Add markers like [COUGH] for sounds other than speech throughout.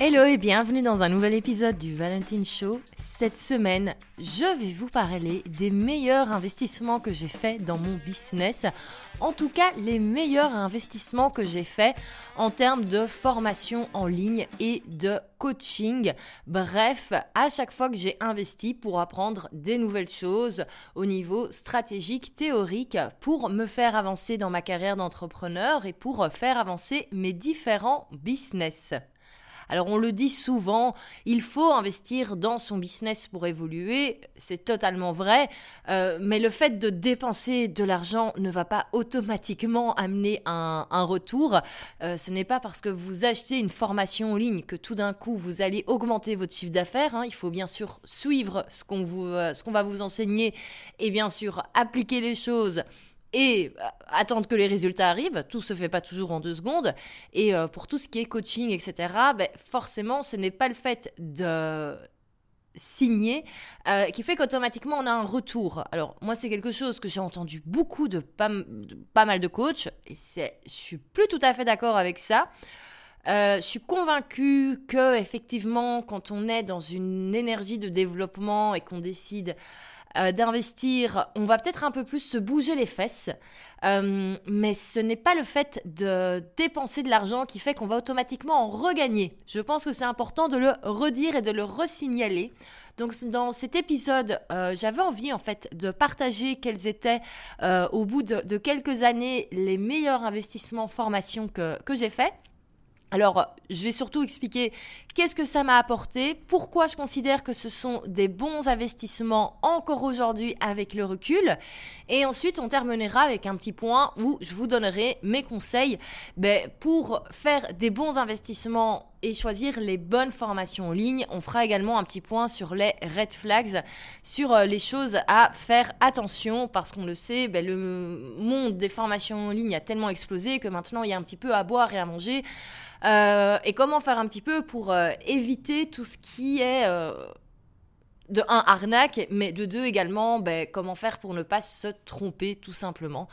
Hello et bienvenue dans un nouvel épisode du Valentine Show. Cette semaine, je vais vous parler des meilleurs investissements que j'ai faits dans mon business. En tout cas, les meilleurs investissements que j'ai faits en termes de formation en ligne et de coaching. Bref, à chaque fois que j'ai investi pour apprendre des nouvelles choses au niveau stratégique, théorique, pour me faire avancer dans ma carrière d'entrepreneur et pour faire avancer mes différents business. Alors on le dit souvent, il faut investir dans son business pour évoluer, c'est totalement vrai, euh, mais le fait de dépenser de l'argent ne va pas automatiquement amener un, retour. Euh, ce n'est pas parce que vous achetez une formation en ligne que tout d'un coup vous allez augmenter votre chiffre d'affaires. Hein. Il faut bien sûr suivre ce qu'on euh, ce qu'on va vous enseigner et bien sûr appliquer les choses et euh, attendre que les résultats arrivent. Tout se fait pas toujours en deux secondes. Et euh, pour tout ce qui est coaching, etc., ben, forcément, ce n'est pas le fait de signer euh, qui fait qu'automatiquement on a un retour. Alors moi c'est quelque chose que j'ai entendu beaucoup de pas, mal de coachs et c'est, je suis plus tout à fait d'accord avec ça. je suis convaincue que effectivement quand on est dans une énergie de développement et qu'on décide euh, d'investir, on va peut-être un peu plus se bouger les fesses, euh, mais ce n'est pas le fait de dépenser de l'argent qui fait qu'on va automatiquement en regagner. Je pense que c'est important de le redire et de le resignaler. Donc dans cet épisode, euh, j'avais envie en fait de partager quels étaient au bout de, quelques années les meilleurs investissements formation que, que j'ai faits. Alors, je vais surtout expliquer qu'est-ce que ça m'a apporté, pourquoi je considère que ce sont des bons investissements encore aujourd'hui avec le recul. Et ensuite, on terminera avec un petit point où je vous donnerai mes conseils ben, pour faire des bons investissements et choisir les bonnes formations en ligne. On fera également un petit point sur les red flags, sur euh, les choses à faire attention parce qu'on le sait, ben, le monde des formations en ligne a tellement explosé que maintenant il y a un petit peu à boire et à manger. Euh, et comment faire un petit peu pour euh, éviter tout ce qui est de un arnaque, mais de deux également ben, comment faire pour ne pas se tromper tout simplement.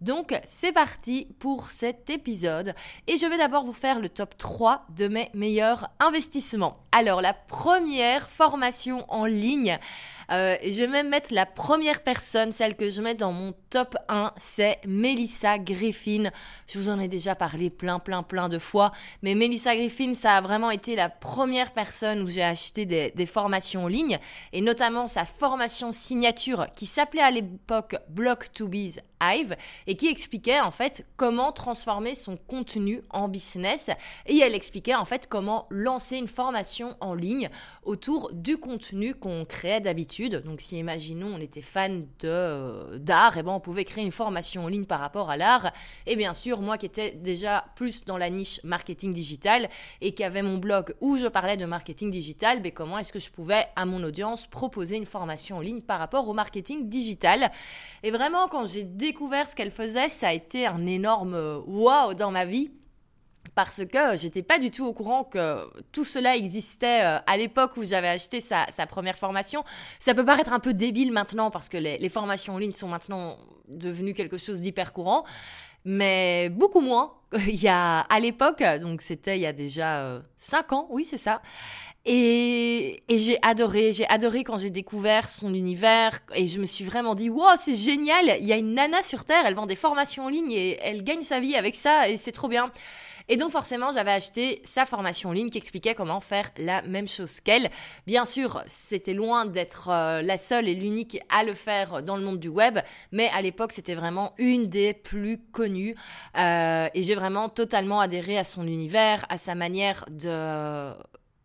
Donc c'est parti pour cet épisode et je vais d'abord vous faire le top 3 de mes meilleurs investissements. Alors la première formation en ligne, euh, je vais même mettre la première personne, celle que je mets dans mon top 1, c'est Melissa Griffin. Je vous en ai déjà parlé plein plein plein de fois, mais Melissa Griffin, ça a vraiment été la première personne où j'ai acheté des, des formations en ligne et notamment sa formation signature qui s'appelait à l'époque Block to Bees Hive et qui expliquait en fait comment transformer son contenu en business et elle expliquait en fait comment lancer une formation en ligne autour du contenu qu'on créait d'habitude. Donc si imaginons on était fan euh, d'art, et eh ben on pouvait créer une formation en ligne par rapport à l'art et bien sûr moi qui étais déjà plus dans la niche marketing digital et qui avait mon blog où je parlais de marketing digital, ben comment est-ce que je pouvais à mon audience proposer une formation en ligne par rapport au marketing digital? Et vraiment quand j'ai ce qu'elle faisait, ça a été un énorme euh, wow dans ma vie parce que j'étais pas du tout au courant que tout cela existait euh, à l'époque où j'avais acheté sa, première formation. Ça peut paraître un peu débile maintenant parce que les, formations en ligne sont maintenant devenues quelque chose d'hyper courant, mais beaucoup moins. [LAUGHS] Il y a à l'époque, donc c'était il y a déjà 5 euh, ans, oui c'est ça. Et, j'ai adoré, j'ai adoré quand j'ai découvert son univers et je me suis vraiment dit, wow, c'est génial, il y a une nana sur Terre, elle vend des formations en ligne et elle gagne sa vie avec ça et c'est trop bien. Et donc forcément, j'avais acheté sa formation en ligne qui expliquait comment faire la même chose qu'elle. Bien sûr, c'était loin d'être euh, la seule et l'unique à le faire dans le monde du web, mais à l'époque, c'était vraiment une des plus connues. Euh, et j'ai vraiment totalement adhéré à son univers, à sa manière de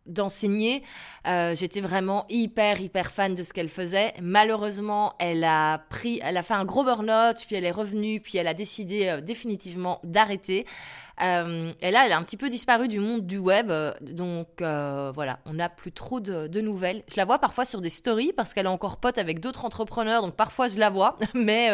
d'enseigner. Euh, j'étais vraiment hyper hyper fan de ce qu'elle faisait. Malheureusement, elle a pris, elle a fait un gros burn-out, puis elle est revenue, puis elle a décidé euh, définitivement d'arrêter. Euh, et là, elle a un petit peu disparu du monde du web, donc voilà, on n'a plus trop de, nouvelles. Je la vois parfois sur des stories parce qu'elle est encore pote avec d'autres entrepreneurs, donc parfois je la vois, [LAUGHS] mais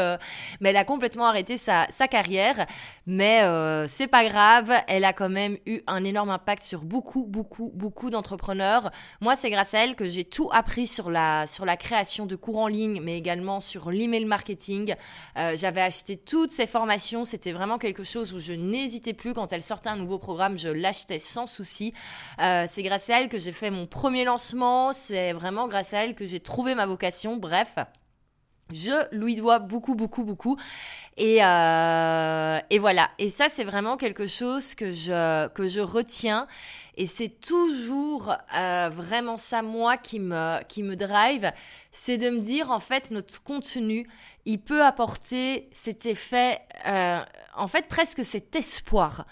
elle a complètement arrêté sa, carrière. Mais c'est pas grave, elle a quand même eu un énorme impact sur beaucoup beaucoup beaucoup d'entrepreneurs. Moi, c'est grâce à elle que j'ai tout appris sur la, sur la création de cours en ligne, mais également sur l'email marketing. Euh, j'avais acheté toutes ces formations. C'était vraiment quelque chose où je n'hésitais plus. Quand elle sortait un nouveau programme, je l'achetais sans souci. Euh, c'est grâce à elle que j'ai fait mon premier lancement. C'est vraiment grâce à elle que j'ai trouvé ma vocation. Bref. Je lui dois beaucoup, beaucoup, beaucoup. Et, euh, et voilà. Et ça, c'est vraiment quelque chose que je, que je retiens. Et c'est toujours euh, vraiment ça, moi, qui me, qui me drive. C'est de me dire, en fait, notre contenu, il peut apporter cet effet, euh, en fait, presque cet espoir.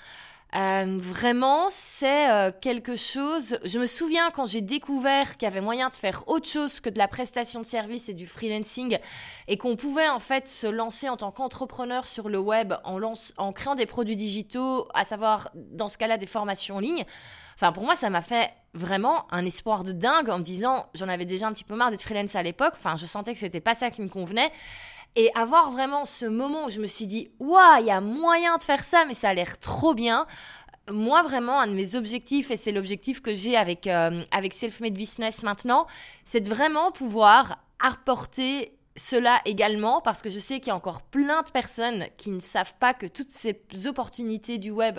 Euh, vraiment, c'est quelque chose. Je me souviens quand j'ai découvert qu'il y avait moyen de faire autre chose que de la prestation de service et du freelancing et qu'on pouvait en fait se lancer en tant qu'entrepreneur sur le web en, lance, en créant des produits digitaux, à savoir dans ce cas-là des formations en ligne. Enfin, pour moi, ça m'a fait vraiment un espoir de dingue en me disant, j'en avais déjà un petit peu marre d'être freelance à l'époque. Enfin, je sentais que c'était pas ça qui me convenait. Et avoir vraiment ce moment où je me suis dit, waouh, il y a moyen de faire ça, mais ça a l'air trop bien. Moi, vraiment, un de mes objectifs, et c'est l'objectif que j'ai avec, euh, avec Self-Made Business maintenant, c'est de vraiment pouvoir apporter cela également, parce que je sais qu'il y a encore plein de personnes qui ne savent pas que toutes ces opportunités du web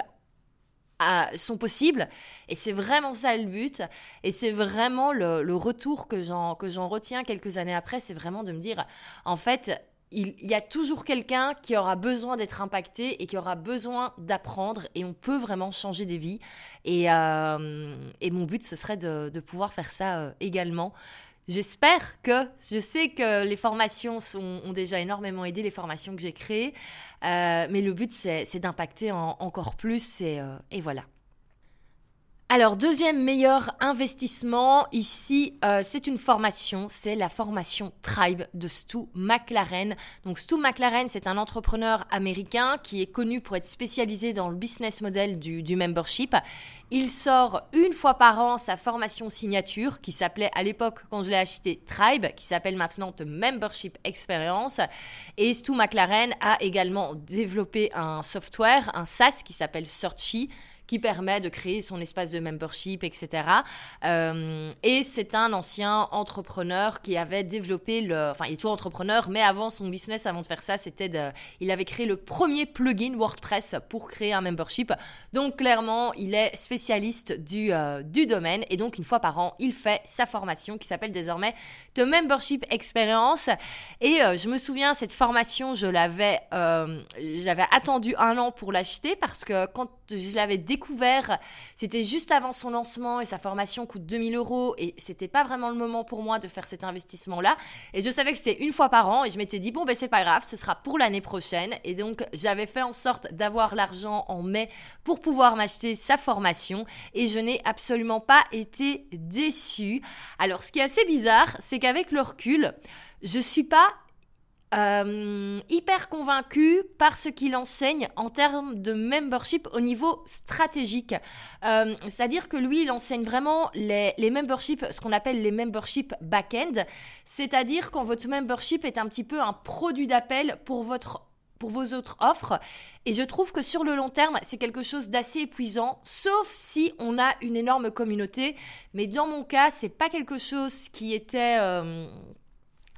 sont possibles. Et c'est vraiment ça le but. Et c'est vraiment le, retour que j'en retiens quelques années après, c'est vraiment de me dire, en fait, il, y a toujours quelqu'un qui aura besoin d'être impacté et qui aura besoin d'apprendre et on peut vraiment changer des vies. Et, euh, mon but, ce serait de, pouvoir faire ça euh, également. J'espère que, je sais que les formations ont déjà énormément aidé, les formations que j'ai créées, euh, mais le but, c'est d'impacter encore plus et voilà. Alors, deuxième meilleur investissement, ici, euh, c'est une formation, c'est la formation Tribe de Stu McLaren. Donc, Stu McLaren, c'est un entrepreneur américain qui est connu pour être spécialisé dans le business model du, du membership. Il sort une fois par an sa formation signature qui s'appelait à l'époque, quand je l'ai acheté, Tribe, qui s'appelle maintenant The Membership Experience. Et Stu McLaren a également développé un software, un SaaS qui s'appelle Searchy qui permet de créer son espace de membership, etc. Euh, et c'est un ancien entrepreneur qui avait développé le, enfin il est toujours entrepreneur, mais avant son business, avant de faire ça, c'était de, il avait créé le premier plugin WordPress pour créer un membership. Donc clairement, il est spécialiste du, euh, du domaine et donc une fois par an, il fait sa formation qui s'appelle désormais The Membership Experience. Et euh, je me souviens, cette formation, je l'avais, j'avais attendu un an pour l'acheter parce que quand je l'avais découvert, c'était juste avant son lancement et sa formation coûte 2000 euros et c'était pas vraiment le moment pour moi de faire cet investissement-là. Et je savais que c'était une fois par an et je m'étais dit, bon, ben c'est pas grave, ce sera pour l'année prochaine. Et donc, j'avais fait en sorte d'avoir l'argent en mai pour pouvoir m'acheter sa formation et je n'ai absolument pas été déçue. Alors, ce qui est assez bizarre, c'est qu'avec le recul, je suis pas euh, hyper convaincu par ce qu'il enseigne en termes de membership au niveau stratégique. Euh, c'est-à-dire que lui, il enseigne vraiment les, memberships, ce qu'on appelle les memberships back-end, c'est-à-dire quand votre membership est un petit peu un produit d'appel pour votre pour vos autres offres. Et je trouve que sur le long terme, c'est quelque chose d'assez épuisant, sauf si on a une énorme communauté. Mais dans mon cas, c'est pas quelque chose qui était euh,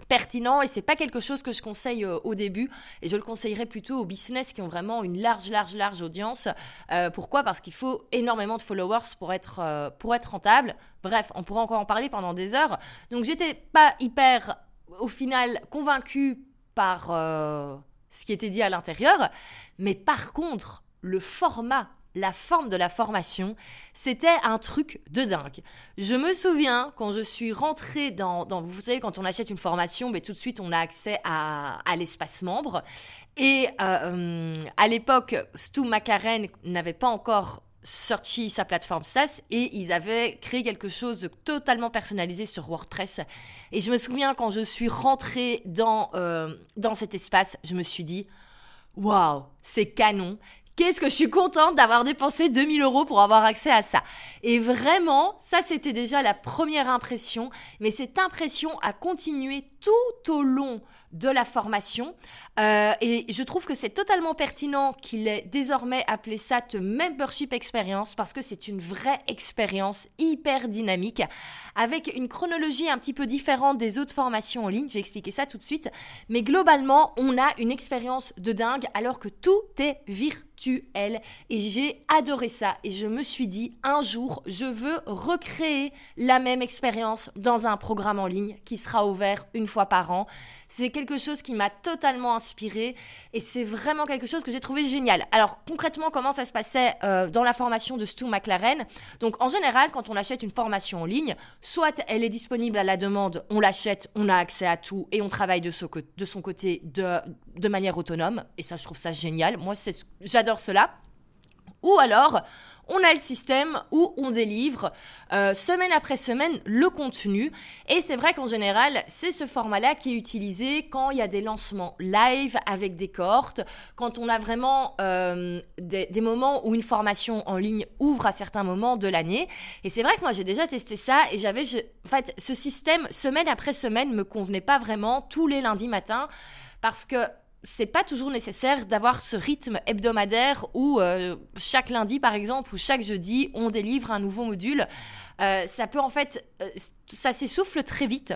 pertinent et c'est pas quelque chose que je conseille euh, au début. Et je le conseillerais plutôt aux business qui ont vraiment une large large large audience. Euh, pourquoi? Parce qu'il faut énormément de followers pour être euh, pour être rentable. Bref on pourrait encore en parler pendant des heures. Donc j'étais pas hyper au final convaincue par ce qui était dit à l'intérieur. Mais par contre le format la forme de la formation, c'était un truc de dingue. Je me souviens quand je suis rentrée dans, vous savez, quand on achète une formation, mais tout de suite on a accès à, l'espace membre. Et euh, à l'époque, Stu McLaren n'avait pas encore sorti sa plateforme SaaS et ils avaient créé quelque chose de totalement personnalisé sur WordPress. Et je me souviens quand je suis rentrée dans, euh, dans cet espace, je me suis dit, waouh, c'est canon. Qu'est-ce que je suis contente d'avoir dépensé 2000 euros pour avoir accès à ça. Et vraiment, ça c'était déjà la première impression, mais cette impression a continué tout au long de la formation. Euh, et je trouve que c'est totalement pertinent qu'il ait désormais appelé ça The Membership Experience parce que c'est une vraie expérience hyper dynamique avec une chronologie un petit peu différente des autres formations en ligne. Je vais expliquer ça tout de suite. Mais globalement, on a une expérience de dingue alors que tout est virtuel. Et j'ai adoré ça. Et je me suis dit, un jour, je veux recréer la même expérience dans un programme en ligne qui sera ouvert une fois par an. C'est quelque chose qui m'a totalement inspiré et c'est vraiment quelque chose que j'ai trouvé génial. Alors concrètement, comment ça se passait euh, dans la formation de Stu McLaren? Donc en général, quand on achète une formation en ligne, soit elle est disponible à la demande, on l'achète, on a accès à tout et on travaille de, de son côté de, de manière autonome. Et ça, je trouve ça génial. Moi, j'adore cela. Ou alors, on a le système où on délivre euh, semaine après semaine le contenu. Et c'est vrai qu'en général, c'est ce format-là qui est utilisé quand il y a des lancements live avec des cohortes, quand on a vraiment euh, des, moments où une formation en ligne ouvre à certains moments de l'année. Et c'est vrai que moi, j'ai déjà testé ça et j'avais, en fait, ce système, semaine après semaine, me convenait pas vraiment tous les lundis matins parce que c'est pas toujours nécessaire d'avoir ce rythme hebdomadaire où euh, chaque lundi, par exemple, ou chaque jeudi, on délivre un nouveau module. Euh, ça peut en fait, euh, ça s'essouffle très vite.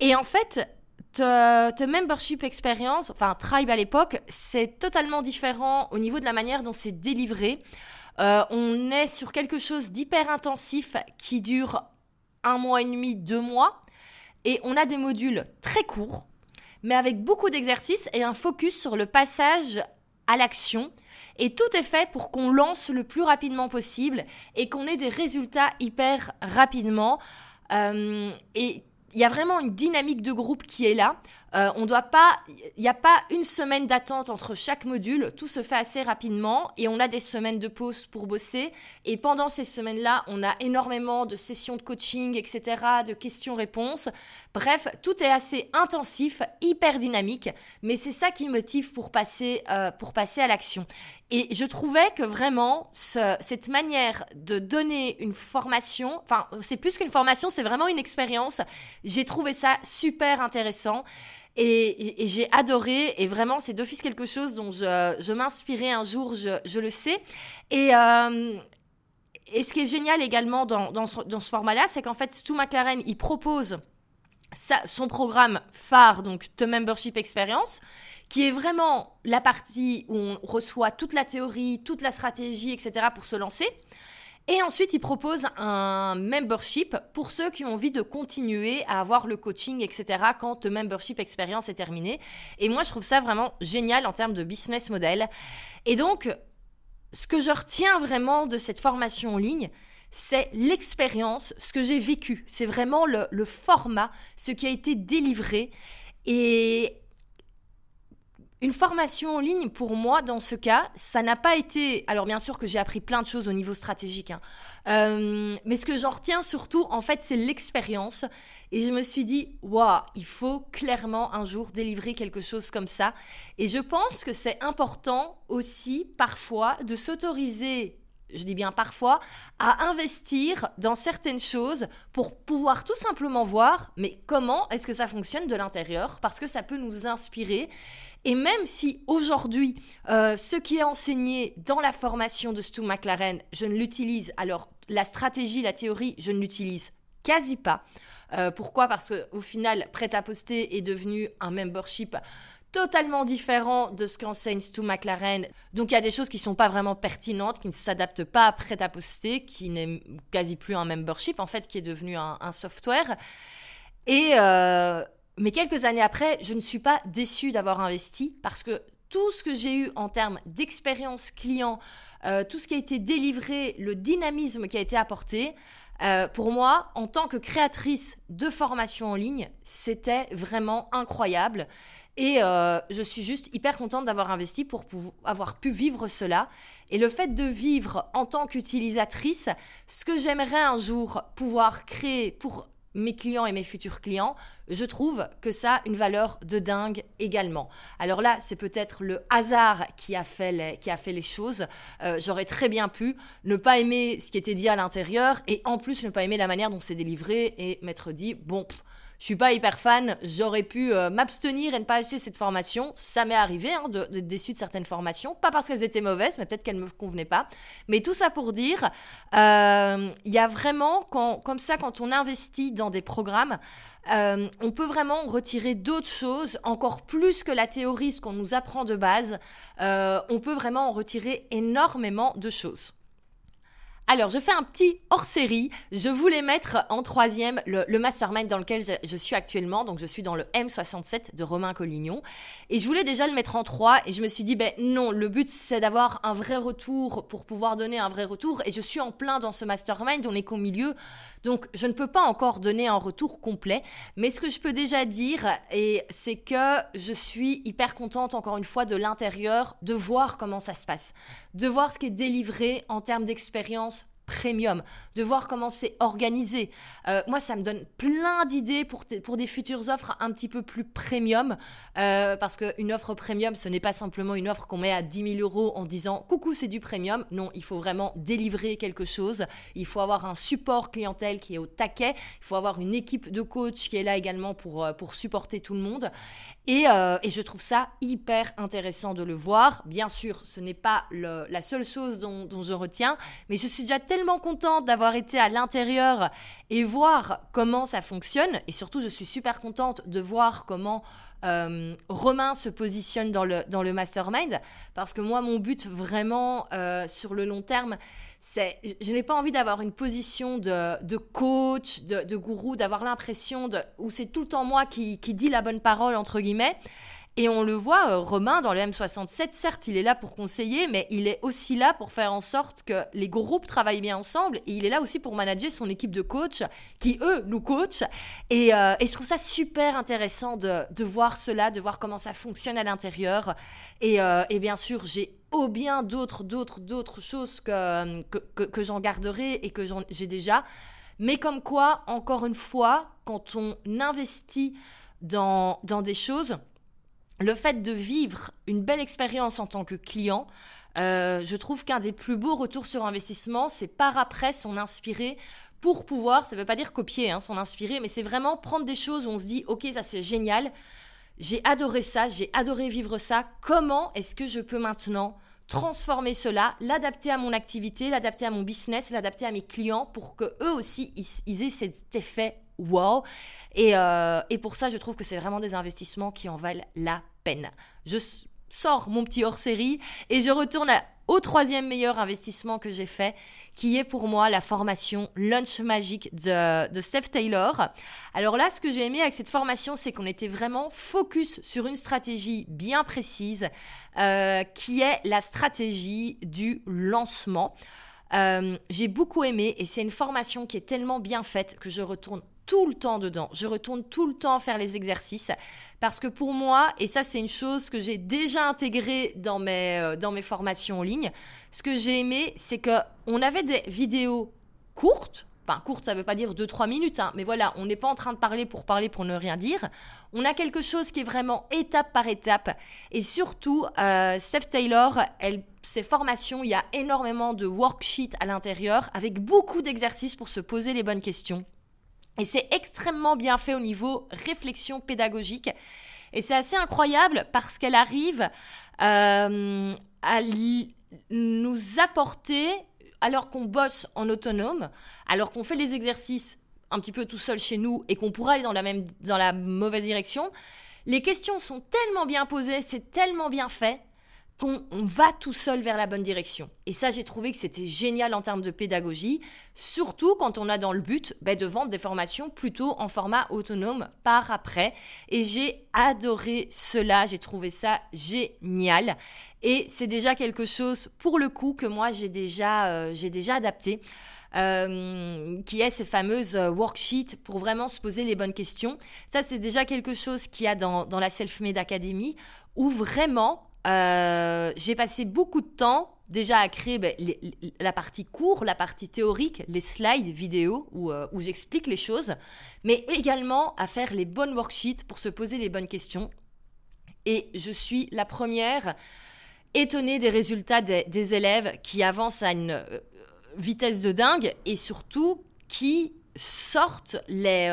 Et en fait, te, membership experience, enfin Tribe à l'époque, c'est totalement différent au niveau de la manière dont c'est délivré. on est sur quelque chose d'hyper intensif qui dure un mois et demi, deux mois, et on a des modules très courts mais avec beaucoup d'exercices et un focus sur le passage à l'action. Et tout est fait pour qu'on lance le plus rapidement possible et qu'on ait des résultats hyper rapidement. Euh, et il y a vraiment une dynamique de groupe qui est là. Euh, on doit pas, il n'y a pas une semaine d'attente entre chaque module. Tout se fait assez rapidement et on a des semaines de pause pour bosser. Et pendant ces semaines-là, on a énormément de sessions de coaching, etc., de questions-réponses. Bref, tout est assez intensif, hyper dynamique. Mais c'est ça qui motive pour passer, euh, pour passer à l'action. Et je trouvais que vraiment, cette manière de donner une formation, enfin, c'est plus qu'une formation, c'est vraiment une expérience. J'ai trouvé ça super intéressant. Et, j'ai adoré, et vraiment, c'est d'office quelque chose dont je, m'inspirais un jour, je, le sais. Et, euh, et ce qui est génial également dans, ce, format-là, c'est qu'en fait, Stu McLaren, il propose son programme phare, donc The Membership Experience, qui est vraiment la partie où on reçoit toute la théorie, toute la stratégie, etc. pour se lancer. Et ensuite, il propose un membership pour ceux qui ont envie de continuer à avoir le coaching, etc. quand le membership expérience est terminée. Et moi, je trouve ça vraiment génial en termes de business model. Et donc, ce que je retiens vraiment de cette formation en ligne, c'est l'expérience, ce que j'ai vécu. C'est vraiment le, format, ce qui a été délivré. Et une formation en ligne, pour moi, dans ce cas, ça n'a pas été... Alors bien sûr que j'ai appris plein de choses au niveau stratégique, hein. euh, mais ce que j'en retiens surtout, en fait, c'est l'expérience. Et je me suis dit, waouh, il faut clairement un jour délivrer quelque chose comme ça. Et je pense que c'est important aussi, parfois, de s'autoriser je dis bien parfois, à investir dans certaines choses pour pouvoir tout simplement voir, mais comment est-ce que ça fonctionne de l'intérieur, parce que ça peut nous inspirer. Et même si aujourd'hui, euh, ce qui est enseigné dans la formation de Stu McLaren, je ne l'utilise, alors la stratégie, la théorie, je ne l'utilise quasi pas. Euh, pourquoi? Parce qu'au final, Prêt à poster est devenu un membership totalement différent de ce qu'enseigne Stu McLaren. Donc il y a des choses qui ne sont pas vraiment pertinentes, qui ne s'adaptent pas à prêt à poster, qui n'est quasi plus un membership en fait, qui est devenu un, software. Et euh, mais quelques années après, je ne suis pas déçue d'avoir investi parce que tout ce que j'ai eu en termes d'expérience client, euh, tout ce qui a été délivré, le dynamisme qui a été apporté, euh, pour moi, en tant que créatrice de formation en ligne, c'était vraiment incroyable. Et euh, je suis juste hyper contente d'avoir investi pour avoir pu vivre cela. Et le fait de vivre en tant qu'utilisatrice, ce que j'aimerais un jour pouvoir créer pour mes clients et mes futurs clients, je trouve que ça a une valeur de dingue également. Alors là, c'est peut-être le hasard qui a fait les, qui a fait les choses. Euh, j'aurais très bien pu ne pas aimer ce qui était dit à l'intérieur et en plus ne pas aimer la manière dont c'est délivré et m'être dit, bon, je suis pas hyper fan, j'aurais pu euh, m'abstenir et ne pas acheter cette formation. Ça m'est arrivé hein, d'être déçu de certaines formations, pas parce qu'elles étaient mauvaises, mais peut-être qu'elles me convenaient pas. Mais tout ça pour dire, euh, il y a vraiment, quand, comme ça, quand on investit dans des programmes, euh, on peut vraiment retirer d'autres choses, encore plus que la théorie, ce qu'on nous apprend de base. on peut vraiment en retirer énormément de choses. Alors, je fais un petit hors-série. Je voulais mettre en troisième le, mastermind dans lequel je, suis actuellement. Donc, je suis dans le M67 de Romain Collignon. Et je voulais déjà le mettre en trois. Et je me suis dit, ben non, le but, c'est d'avoir un vrai retour pour pouvoir donner un vrai retour. Et je suis en plein dans ce mastermind. On est qu'au milieu. Donc, je ne peux pas encore donner un retour complet. Mais ce que je peux déjà dire, et c'est que je suis hyper contente, encore une fois, de l'intérieur, de voir comment ça se passe. De voir ce qui est délivré en termes d'expérience premium, de voir comment c'est organisé. Euh, moi, ça me donne plein d'idées pour, pour des futures offres un petit peu plus premium, euh, parce qu'une offre premium, ce n'est pas simplement une offre qu'on met à 10 000 euros en disant coucou, c'est du premium. Non, il faut vraiment délivrer quelque chose. Il faut avoir un support clientèle qui est au taquet. Il faut avoir une équipe de coach qui est là également pour, euh, pour supporter tout le monde. Et, et, je trouve ça hyper intéressant de le voir. Bien sûr, ce n'est pas la seule chose dont, je retiens, mais je suis déjà tellement contente d'avoir été à l'intérieur et voir comment ça fonctionne. Et surtout, je suis super contente de voir comment euh, Romain se positionne dans le, dans le mastermind. Parce que moi, mon but vraiment euh, sur le long terme, je n'ai pas envie d'avoir une position de, coach, de, gourou, d'avoir l'impression de, où c'est tout le temps moi qui, qui dit la bonne parole, entre guillemets. Et on le voit, euh, Romain, dans le M67, certes, il est là pour conseiller, mais il est aussi là pour faire en sorte que les groupes travaillent bien ensemble. Et il est là aussi pour manager son équipe de coachs, qui, eux, nous coachent. Et, euh, je trouve ça super intéressant de, voir cela, de voir comment ça fonctionne à l'intérieur. Et, euh, bien sûr, j'ai au bien d'autres, d'autres, d'autres choses que, que, j'en garderai et que j'ai déjà. Mais comme quoi, encore une fois, quand on investit dans, dans des choses, le fait de vivre une belle expérience en tant que client, euh, je trouve qu'un des plus beaux retours sur investissement, c'est par après s'en inspirer pour pouvoir, ça ne veut pas dire copier, hein, s'en inspirer, mais c'est vraiment prendre des choses où on se dit, ok, ça c'est génial, j'ai adoré ça, j'ai adoré vivre ça, comment est-ce que je peux maintenant transformer cela, l'adapter à mon activité, l'adapter à mon business, l'adapter à mes clients pour que eux aussi ils aient cet effet wow. Et, euh, et pour ça, je trouve que c'est vraiment des investissements qui en valent la peine. Je sors mon petit hors-série et je retourne au troisième meilleur investissement que j'ai fait, qui est pour moi la formation Lunch Magic de, de Steph Taylor. Alors là, ce que j'ai aimé avec cette formation, c'est qu'on était vraiment focus sur une stratégie bien précise, euh, qui est la stratégie du lancement. Euh, j'ai beaucoup aimé et c'est une formation qui est tellement bien faite que je retourne tout le temps dedans. Je retourne tout le temps faire les exercices parce que pour moi, et ça c'est une chose que j'ai déjà intégrée dans mes, euh, dans mes formations en ligne, ce que j'ai aimé, c'est que on avait des vidéos courtes. Enfin, courtes, ça ne veut pas dire 2-3 minutes, hein, mais voilà, on n'est pas en train de parler pour parler, pour ne rien dire. On a quelque chose qui est vraiment étape par étape. Et surtout, euh, Taylor, elle, ses formations, il y a énormément de worksheets à l'intérieur avec beaucoup d'exercices pour se poser les bonnes questions. Et c'est extrêmement bien fait au niveau réflexion pédagogique. Et c'est assez incroyable parce qu'elle arrive euh, à nous apporter, alors qu'on bosse en autonome, alors qu'on fait les exercices un petit peu tout seul chez nous et qu'on pourra aller dans la, même, dans la mauvaise direction, les questions sont tellement bien posées, c'est tellement bien fait qu'on va tout seul vers la bonne direction. Et ça, j'ai trouvé que c'était génial en termes de pédagogie, surtout quand on a dans le but ben, de vendre des formations plutôt en format autonome par après. Et j'ai adoré cela, j'ai trouvé ça génial. Et c'est déjà quelque chose, pour le coup, que moi, j'ai déjà, euh, j'ai déjà adapté. Euh, qui est ces fameuses euh, worksheets pour vraiment se poser les bonnes questions. Ça, c'est déjà quelque chose qu'il y a dans, dans la Self-Made Academy, où vraiment, euh, j'ai passé beaucoup de temps déjà à créer ben, la partie cours, la partie théorique, les slides vidéo où, euh, où j'explique les choses, mais également à faire les bonnes worksheets pour se poser les bonnes questions. Et je suis la première étonnée des résultats des, élèves qui avancent à une euh, vitesse de dingue et surtout qui sortent les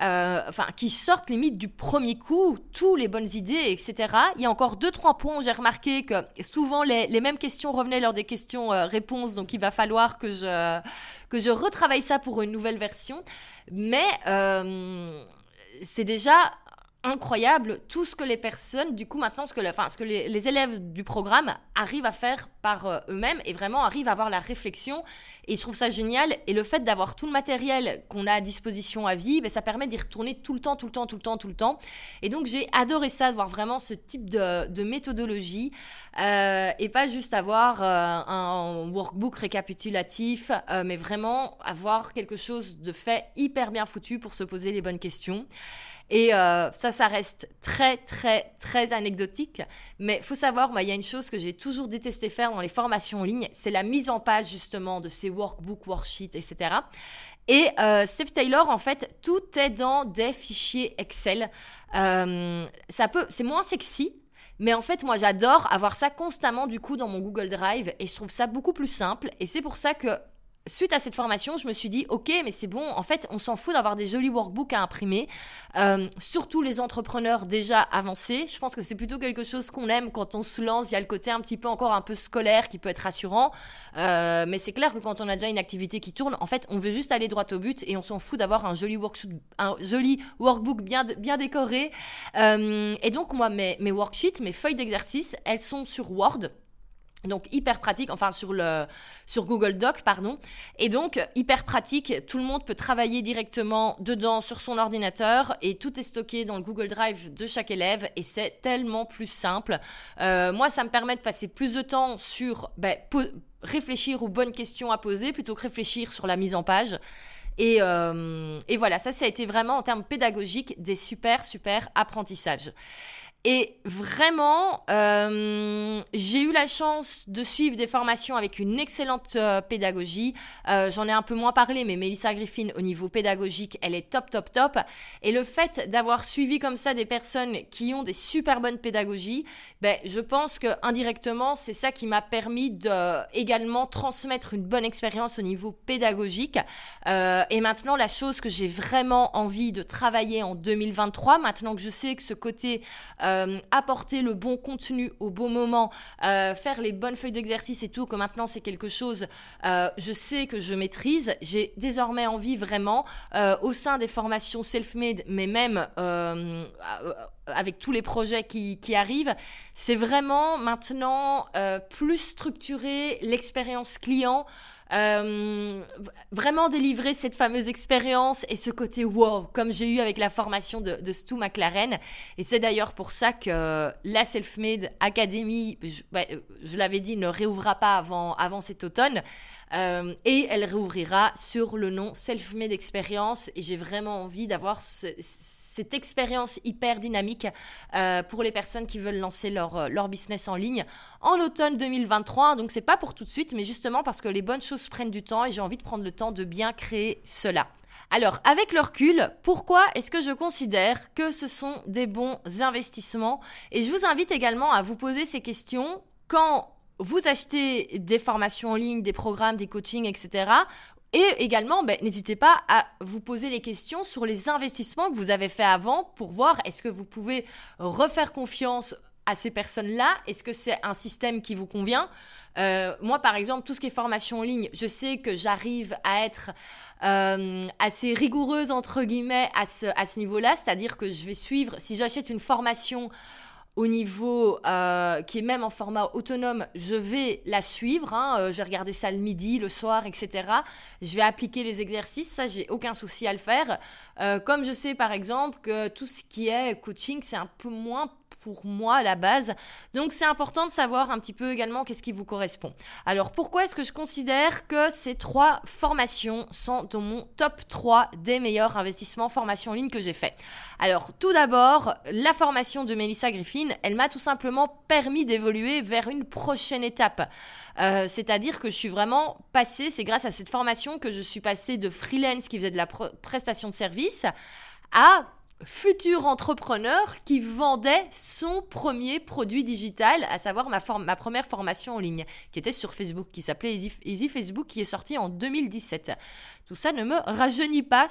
enfin, qui sortent limite du premier coup, tous les bonnes idées, etc. Il y a encore deux, trois points où j'ai remarqué que souvent les, les, mêmes questions revenaient lors des questions-réponses, donc il va falloir que je, que je retravaille ça pour une nouvelle version. Mais c'est déjà incroyable tout ce que les personnes, du coup maintenant, ce que, enfin, ce que les, élèves du programme arrivent à faire par euh, eux-mêmes et vraiment arrivent à avoir la réflexion. Et je trouve ça génial. Et le fait d'avoir tout le matériel qu'on a à disposition à vie, ben, ça permet d'y retourner tout le temps, tout le temps, tout le temps, tout le temps. Et donc j'ai adoré ça, de voir vraiment ce type de, méthodologie euh, et pas juste avoir euh, un workbook récapitulatif, mais vraiment avoir quelque chose de fait hyper bien foutu pour se poser les bonnes questions. Et euh, ça, ça reste très, très, très anecdotique. Mais faut savoir, il y a une chose que j'ai toujours détesté faire dans les formations en ligne, c'est la mise en page justement de ces workbooks, worksheets, etc. Et euh, Steve Taylor, en fait, tout est dans des fichiers Excel. Euh, ça peut, c'est moins sexy, mais en fait, moi, j'adore avoir ça constamment du coup dans mon Google Drive et je trouve ça beaucoup plus simple. Et c'est pour ça que suite à cette formation, je me suis dit, ok, mais c'est bon, en fait, on s'en fout d'avoir des jolis workbooks à imprimer, euh, surtout les entrepreneurs déjà avancés. Je pense que c'est plutôt quelque chose qu'on aime quand on se lance. Il y a le côté un petit peu encore un peu scolaire qui peut être rassurant, euh, mais c'est clair que quand on a déjà une activité qui tourne, en fait, on veut juste aller droit au but et on s'en fout d'avoir un joli, un joli workbook bien, bien décoré. Euh, et donc, moi, mes, mes worksheets, mes feuilles d'exercice, elles sont sur Word. Donc hyper pratique, enfin sur le sur Google Doc pardon. Et donc hyper pratique, tout le monde peut travailler directement dedans sur son ordinateur et tout est stocké dans le Google Drive de chaque élève et c'est tellement plus simple. Euh, moi, ça me permet de passer plus de temps sur ben, réfléchir aux bonnes questions à poser plutôt que réfléchir sur la mise en page. Et, euh, et voilà, ça, ça a été vraiment en termes pédagogiques des super super apprentissages. Et vraiment, euh, j'ai eu la chance de suivre des formations avec une excellente euh, pédagogie. Euh, j'en ai un peu moins parlé, mais Melissa Griffin, au niveau pédagogique, elle est top, top, top. Et le fait d'avoir suivi comme ça des personnes qui ont des super bonnes pédagogies, ben, je pense que indirectement, c'est ça qui m'a permis de également transmettre une bonne expérience au niveau pédagogique. et maintenant, la chose que j'ai vraiment envie de travailler en 2023, maintenant que je sais que ce côté apporter le bon contenu au bon moment, euh, faire les bonnes feuilles d'exercice et tout, que maintenant c'est quelque chose, euh, je sais que je maîtrise. J'ai désormais envie vraiment, au sein des formations self-made, mais même avec tous les projets qui, qui arrivent, c'est vraiment maintenant plus structurer l'expérience client. Euh, vraiment délivrer cette fameuse expérience et ce côté wow, comme j'ai eu avec la formation de, Stu McLaren. Et c'est d'ailleurs pour ça que la Self-Made Academy, je, je l'avais dit, ne réouvrira pas avant, avant cet automne. Euh, et elle réouvrira sur le nom Self-Made Experience. Et j'ai vraiment envie d'avoir cette expérience hyper dynamique euh, pour les personnes qui veulent lancer leur, euh, leur business en ligne en automne 2023. Donc c'est pas pour tout de suite, mais justement parce que les bonnes choses prennent du temps et j'ai envie de prendre le temps de bien créer cela. Alors, avec le recul, pourquoi est-ce que je considère que ce sont des bons investissements? Et je vous invite également à vous poser ces questions quand vous achetez des formations en ligne, des programmes, des coachings, etc. Et également, ben, n'hésitez pas à vous poser les questions sur les investissements que vous avez fait avant pour voir est-ce que vous pouvez refaire confiance à ces personnes-là? Est-ce que c'est un système qui vous convient? Euh, Moi, par exemple, tout ce qui est formation en ligne, je sais que j'arrive à être euh, assez rigoureuse, entre guillemets, à ce niveau-là. C'est-à-dire que je vais suivre, si j'achète une formation au niveau euh, qui est même en format autonome, je vais la suivre. Hein, euh, je vais regarder ça le midi, le soir, etc. Je vais appliquer les exercices. Ça, j'ai aucun souci à le faire. Euh, comme je sais par exemple que tout ce qui est coaching, c'est un peu moins pour moi la base. Donc c'est important de savoir un petit peu également qu'est-ce qui vous correspond. Alors pourquoi est-ce que je considère que ces trois formations sont dans mon top 3 des meilleurs investissements formation en ligne que j'ai fait? Alors tout d'abord, la formation de Melissa Griffin, elle m'a tout simplement permis d'évoluer vers une prochaine étape. Euh, c'est-à-dire que je suis vraiment passée, c'est grâce à cette formation que je suis passée de freelance qui faisait de la prestation de service à futur entrepreneur qui vendait son premier produit digital, à savoir ma, première formation en ligne, qui était sur Facebook, qui s'appelait Easy, Facebook, qui est sorti en 2017. Tout ça ne me rajeunit pas.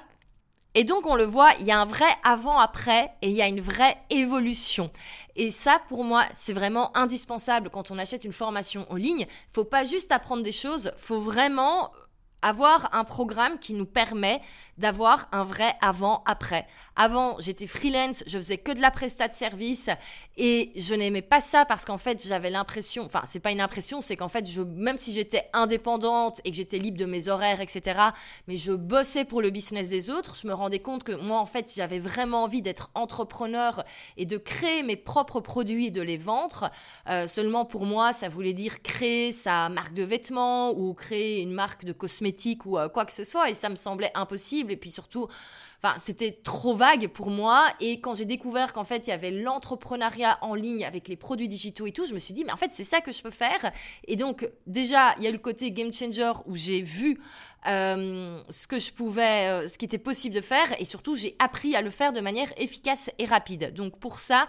Et donc on le voit, il y a un vrai avant-après et il y a une vraie évolution. Et ça, pour moi, c'est vraiment indispensable quand on achète une formation en ligne. Il faut pas juste apprendre des choses, faut vraiment avoir un programme qui nous permet d'avoir un vrai avant-après. Avant, j'étais freelance, je faisais que de la prestat de service et je n'aimais pas ça parce qu'en fait, j'avais l'impression, enfin, c'est pas une impression, c'est qu'en fait, même si j'étais indépendante et que j'étais libre de mes horaires, etc., mais je bossais pour le business des autres, je me rendais compte que moi, en fait, j'avais vraiment envie d'être entrepreneur et de créer mes propres produits et de les vendre. Euh, seulement pour moi, ça voulait dire créer sa marque de vêtements ou créer une marque de cosmétiques ou euh, quoi que ce soit et ça me semblait impossible et puis surtout, enfin, c'était trop vague pour moi. Et quand j'ai découvert qu'en fait, il y avait l'entrepreneuriat en ligne avec les produits digitaux et tout, je me suis dit, mais en fait, c'est ça que je peux faire. Et donc, déjà, il y a le côté game changer où j'ai vu euh, ce que je pouvais, euh, ce qui était possible de faire, et surtout, j'ai appris à le faire de manière efficace et rapide. Donc, pour ça,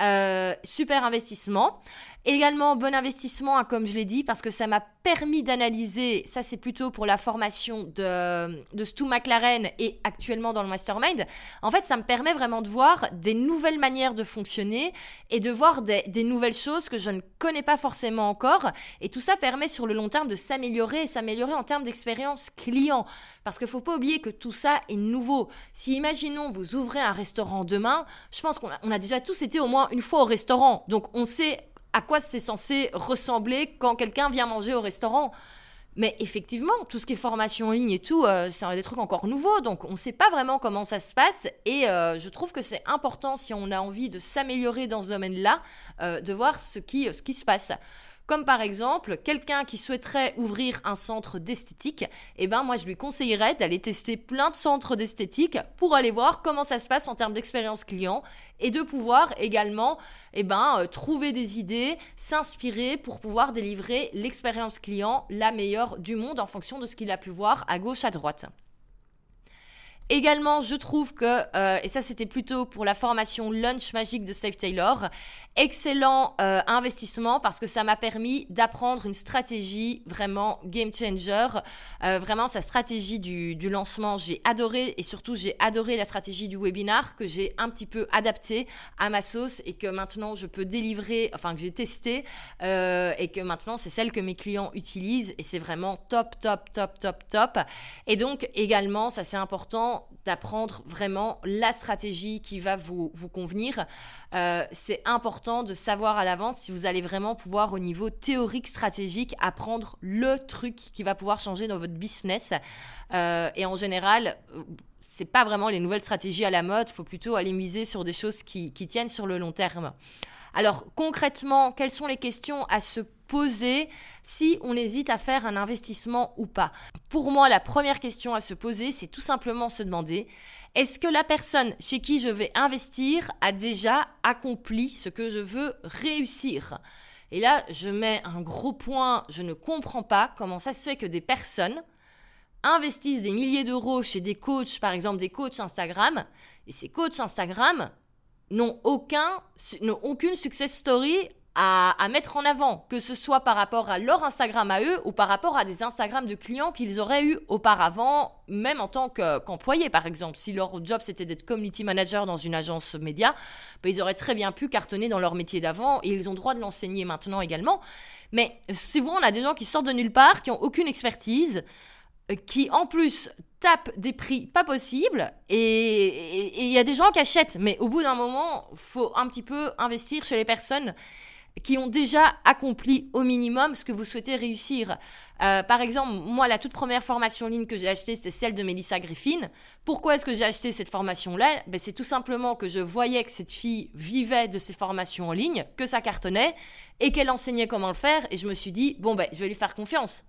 euh, super investissement. Également, bon investissement, hein, comme je l'ai dit, parce que ça m'a permis d'analyser, ça c'est plutôt pour la formation de, de Stu McLaren et actuellement dans le Mastermind. En fait, ça me permet vraiment de voir des nouvelles manières de fonctionner et de voir des, nouvelles choses que je ne connais pas forcément encore. Et tout ça permet sur le long terme de s'améliorer et s'améliorer en termes d'expérience client. Parce qu'il ne faut pas oublier que tout ça est nouveau. Si imaginons vous ouvrez un restaurant demain, je pense qu'on a, on a déjà tous été au moins une fois au restaurant. Donc on sait à quoi c'est censé ressembler quand quelqu'un vient manger au restaurant. Mais effectivement, tout ce qui est formation en ligne et tout, euh, c'est des trucs encore nouveaux, donc on ne sait pas vraiment comment ça se passe. Et euh, je trouve que c'est important, si on a envie de s'améliorer dans ce domaine-là, euh, de voir ce qui, ce qui se passe. Comme par exemple, quelqu'un qui souhaiterait ouvrir un centre d'esthétique, eh ben moi je lui conseillerais d'aller tester plein de centres d'esthétique pour aller voir comment ça se passe en termes d'expérience client et de pouvoir également eh ben, euh, trouver des idées, s'inspirer pour pouvoir délivrer l'expérience client la meilleure du monde en fonction de ce qu'il a pu voir à gauche, à droite. Également, je trouve que, euh, et ça c'était plutôt pour la formation Lunch Magique de Steve Taylor, excellent euh, investissement parce que ça m'a permis d'apprendre une stratégie vraiment game changer. Euh, vraiment, sa stratégie du, lancement, j'ai adoré et surtout j'ai adoré la stratégie du webinar que j'ai un petit peu adapté à ma sauce et que maintenant je peux délivrer, enfin que j'ai testé et que maintenant c'est celle que mes clients utilisent et c'est vraiment top, top, top, top, top. Et donc également, ça c'est important, d'apprendre vraiment la stratégie qui va vous, vous convenir. Euh, c'est important de savoir à l'avance si vous allez vraiment pouvoir au niveau théorique, stratégique, apprendre le truc qui va pouvoir changer dans votre business. Euh, et en général, c'est pas vraiment les nouvelles stratégies à la mode, faut plutôt aller miser sur des choses qui, qui tiennent sur le long terme. Alors concrètement, quelles sont les questions à se poser si on hésite à faire un investissement ou pas. Pour moi, la première question à se poser, c'est tout simplement se demander est-ce que la personne chez qui je vais investir a déjà accompli ce que je veux réussir? Et là, je mets un gros point, je ne comprends pas comment ça se fait que des personnes investissent des milliers d'euros chez des coachs, par exemple des coachs Instagram, et ces coachs Instagram n'ont aucun, aucune success story à, mettre en avant, que ce soit par rapport à leur Instagram à eux ou par rapport à des Instagram de clients qu'ils auraient eu auparavant, même en tant qu'employés par exemple. Si leur job c'était d'être community manager dans une agence média, ben, ils auraient très bien pu cartonner dans leur métier d'avant et ils ont droit de l'enseigner maintenant également. Mais souvent on a des gens qui sortent de nulle part, qui ont aucune expertise, qui en plus tapent des prix pas possibles et il y a des gens qui achètent mais au bout d'un moment faut un petit peu investir chez les personnes qui ont déjà accompli au minimum ce que vous souhaitez réussir. Euh, par exemple, moi, la toute première formation en ligne que j'ai achetée, c'était celle de Melissa Griffin. Pourquoi est-ce que j'ai acheté cette formation-là? Ben, C'est tout simplement que je voyais que cette fille vivait de ses formations en ligne, que ça cartonnait, et qu'elle enseignait comment le faire, et je me suis dit, bon, ben, je vais lui faire confiance,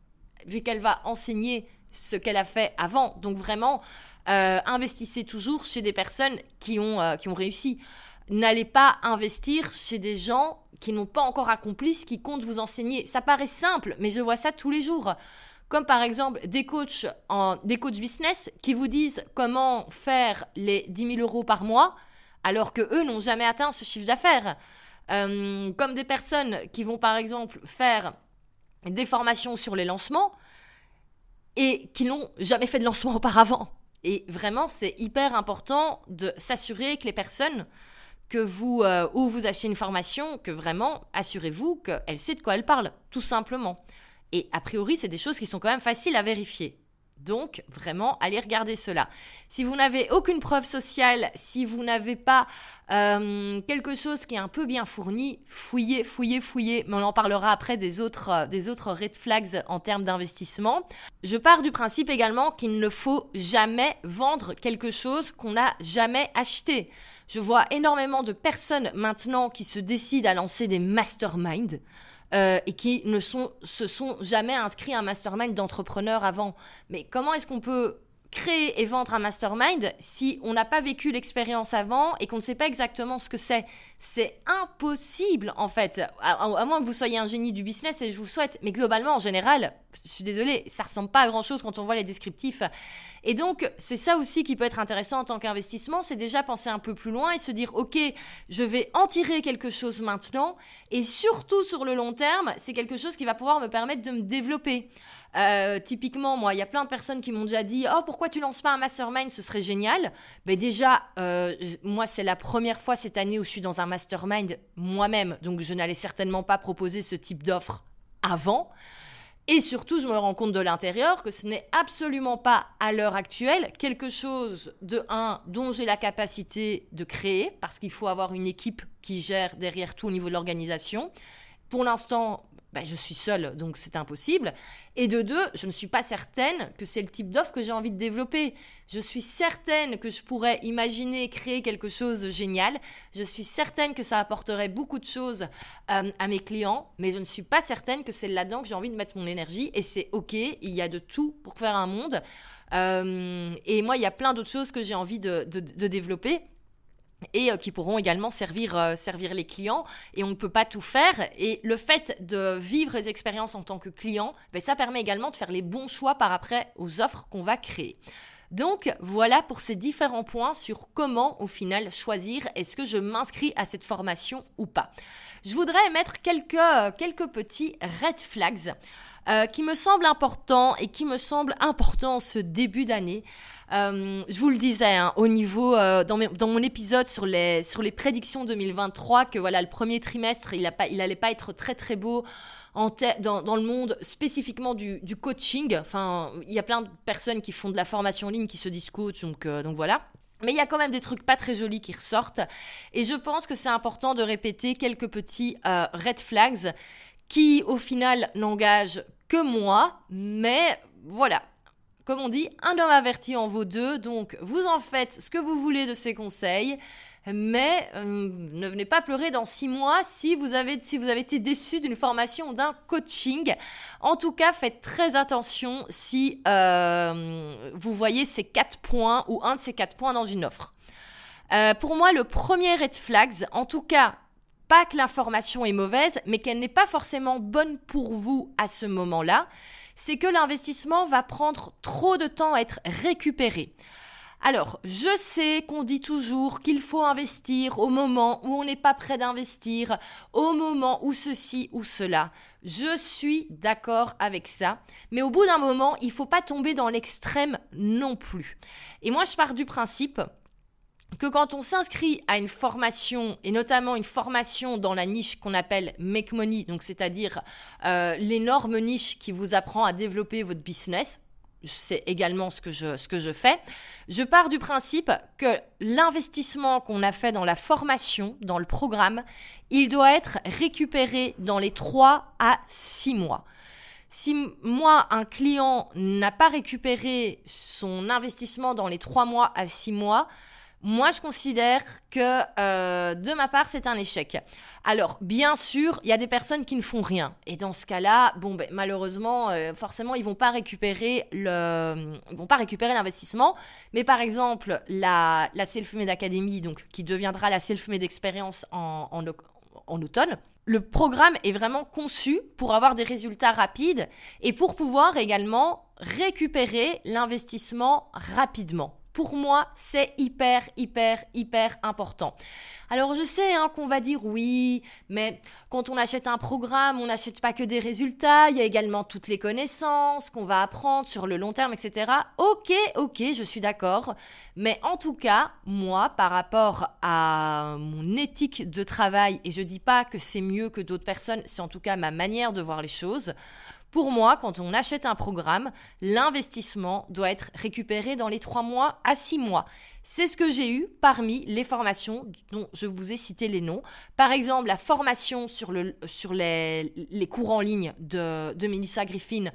vu qu'elle va enseigner ce qu'elle a fait avant. Donc vraiment, euh, investissez toujours chez des personnes qui ont, euh, qui ont réussi. N'allez pas investir chez des gens qui n'ont pas encore accompli ce qu'ils comptent vous enseigner. Ça paraît simple, mais je vois ça tous les jours. Comme par exemple des coachs, des coachs business qui vous disent comment faire les 10 000 euros par mois, alors que eux n'ont jamais atteint ce chiffre d'affaires. Euh, comme des personnes qui vont par exemple faire des formations sur les lancements et qui n'ont jamais fait de lancement auparavant. Et vraiment, c'est hyper important de s'assurer que les personnes que vous euh, ou vous achetez une formation, que vraiment, assurez-vous qu'elle sait de quoi elle parle, tout simplement. Et a priori, c'est des choses qui sont quand même faciles à vérifier. Donc, vraiment, allez regarder cela. Si vous n'avez aucune preuve sociale, si vous n'avez pas euh, quelque chose qui est un peu bien fourni, fouillez, fouillez, fouillez. Mais on en parlera après des autres, euh, des autres red flags en termes d'investissement. Je pars du principe également qu'il ne faut jamais vendre quelque chose qu'on n'a jamais acheté. Je vois énormément de personnes maintenant qui se décident à lancer des masterminds. Euh, et qui ne sont, se sont jamais inscrits à un mastermind d'entrepreneurs avant. Mais comment est-ce qu'on peut créer et vendre un mastermind si on n'a pas vécu l'expérience avant et qu'on ne sait pas exactement ce que c'est. C'est impossible en fait, à, moins que vous soyez un génie du business et je vous le souhaite, mais globalement en général, je suis désolée, ça ressemble pas à grand chose quand on voit les descriptifs. Et donc c'est ça aussi qui peut être intéressant en tant qu'investissement, c'est déjà penser un peu plus loin et se dire ok, je vais en tirer quelque chose maintenant et surtout sur le long terme, c'est quelque chose qui va pouvoir me permettre de me développer. Euh, typiquement, moi, il y a plein de personnes qui m'ont déjà dit Oh, pourquoi tu lances pas un mastermind? Ce serait génial. Mais déjà, euh, moi, c'est la première fois cette année où je suis dans un mastermind moi-même. Donc, je n'allais certainement pas proposer ce type d'offre avant. Et surtout, je me rends compte de l'intérieur que ce n'est absolument pas à l'heure actuelle quelque chose de un dont j'ai la capacité de créer, parce qu'il faut avoir une équipe qui gère derrière tout au niveau de l'organisation. Pour l'instant, bah, je suis seule, donc c'est impossible. Et de deux, je ne suis pas certaine que c'est le type d'offre que j'ai envie de développer. Je suis certaine que je pourrais imaginer créer quelque chose de génial. Je suis certaine que ça apporterait beaucoup de choses euh, à mes clients, mais je ne suis pas certaine que c'est là-dedans que j'ai envie de mettre mon énergie. Et c'est OK, il y a de tout pour faire un monde. Euh, et moi, il y a plein d'autres choses que j'ai envie de développer et euh, qui pourront également servir, euh, servir les clients. Et on ne peut pas tout faire. Et le fait de vivre les expériences en tant que client, ben, ça permet également de faire les bons choix par après aux offres qu'on va créer. Donc voilà pour ces différents points sur comment au final choisir est-ce que je m'inscris à cette formation ou pas. Je voudrais mettre quelques, quelques petits red flags euh, qui me semblent importants et qui me semblent importants en ce début d'année. Euh, je vous le disais, hein, au niveau, euh, dans, mon épisode sur les, sur les prédictions 2023, que voilà, le premier trimestre, il n'allait pas, être très très beau dans, le monde spécifiquement du, coaching. Enfin, il y a plein de personnes qui font de la formation en ligne qui se disent donc, euh, donc voilà. Mais il y a quand même des trucs pas très jolis qui ressortent. Et je pense que c'est important de répéter quelques petits red flags qui, au final, n'engagent que moi. Mais voilà, comme on dit, un homme averti en vaut deux, donc vous en faites ce que vous voulez de ces conseils, mais euh, ne venez pas pleurer dans six mois si vous avez, si vous avez été déçu d'une formation ou d'un coaching. En tout cas, faites très attention si euh, vous voyez ces quatre points ou un de ces quatre points dans une offre. Euh, pour moi, le premier red flags, en tout cas, pas que l'information est mauvaise, mais qu'elle n'est pas forcément bonne pour vous à ce moment-là, c'est que l'investissement va prendre trop de temps à être récupéré. Alors, je sais qu'on dit toujours qu'il faut investir au moment où on n'est pas prêt d'investir, au moment où ceci ou cela. Je suis d'accord avec ça, mais au bout d'un moment, il ne faut pas tomber dans l'extrême non plus. Et moi, je pars du principe que quand on s'inscrit à une formation, et notamment une formation dans la niche qu'on appelle Make Money, donc c'est-à-dire euh, l'énorme niche qui vous apprend à développer votre business, c'est également ce que, je, ce que je fais, je pars du principe que l'investissement qu'on a fait dans la formation, dans le programme, il doit être récupéré dans les 3 à 6 mois. Si moi, un client n'a pas récupéré son investissement dans les 3 mois à 6 mois, moi, je considère que euh, de ma part, c'est un échec. Alors, bien sûr, il y a des personnes qui ne font rien. Et dans ce cas-là, bon, ben, malheureusement, euh, forcément, ils vont pas récupérer vont pas récupérer l'investissement. Mais par exemple, la, la Self-Made Academy, donc, qui deviendra la Self-Made Experience en, en, en automne, le programme est vraiment conçu pour avoir des résultats rapides et pour pouvoir également récupérer l'investissement rapidement Pour moi, c'est hyper, hyper, hyper important. Alors je sais hein, qu'on va dire oui, mais quand on achète un programme, on n'achète pas que des résultats, il y a également toutes les connaissances qu'on va apprendre sur le long terme, etc. Ok, ok, je suis d'accord. Mais en tout cas, moi, par rapport à mon éthique de travail, et je dis pas que c'est mieux que d'autres personnes, c'est en tout cas ma manière de voir les choses, pour moi, quand on achète un programme, l'investissement doit être récupéré dans les 3 mois à 6 mois. C'est ce que j'ai eu parmi les formations dont je vous ai cité les noms. Par exemple, la formation sur, le, sur les, les cours en ligne de, de Melissa Griffin.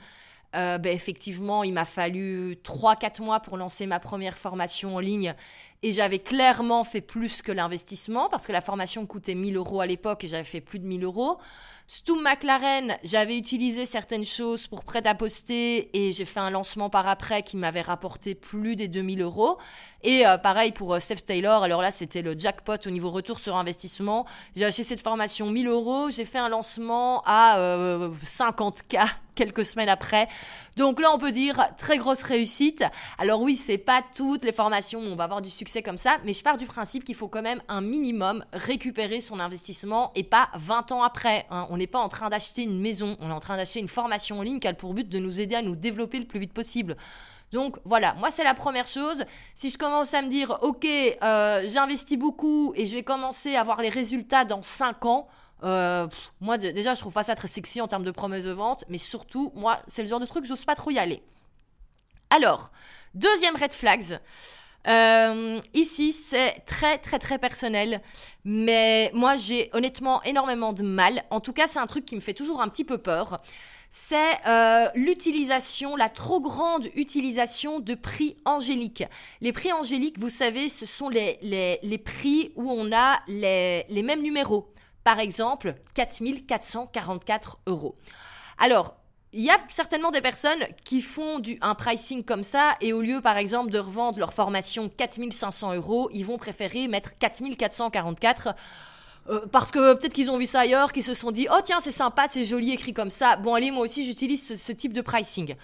Euh, ben, effectivement, il m'a fallu 3-4 mois pour lancer ma première formation en ligne et j'avais clairement fait plus que l'investissement parce que la formation coûtait 1000 euros à l'époque et j'avais fait plus de 1000 euros. Stu McLaren, j'avais utilisé certaines choses pour prêt à poster et j'ai fait un lancement par après qui m'avait rapporté plus des 2000 euros. Et euh, pareil pour euh, Seth Taylor, alors là c'était le jackpot au niveau retour sur investissement. J'ai acheté cette formation 1000 euros, j'ai fait un lancement à 50K euh, quelques semaines après. Donc là on peut dire très grosse réussite. Alors oui, c'est pas toutes les formations où on va avoir du succès comme ça, mais je pars du principe qu'il faut quand même un minimum récupérer son investissement et pas 20 ans après. Hein. On n'est pas en train d'acheter une maison, on est en train d'acheter une formation en ligne qui a pour but de nous aider à nous développer le plus vite possible. Donc voilà, moi c'est la première chose. Si je commence à me dire, ok, euh, j'investis beaucoup et je vais commencer à voir les résultats dans 5 ans, euh, moi déjà je trouve pas ça très sexy en termes de promesses de vente, mais surtout, moi c'est le genre de truc, j'ose pas trop y aller. Alors, deuxième red flags. Euh, ici, c'est très très très personnel, mais moi j'ai honnêtement énormément de mal. En tout cas, c'est un truc qui me fait toujours un petit peu peur. C'est euh, l'utilisation, la trop grande utilisation de prix angéliques. Les prix angéliques, vous savez, ce sont les, les, les prix où on a les, les mêmes numéros. Par exemple, 4444 euros. Alors, il y a certainement des personnes qui font du, un pricing comme ça et au lieu par exemple de revendre leur formation 4500 euros, ils vont préférer mettre 4444 euh, parce que peut-être qu'ils ont vu ça ailleurs, qu'ils se sont dit oh tiens c'est sympa, c'est joli écrit comme ça. Bon allez moi aussi j'utilise ce, type de pricing.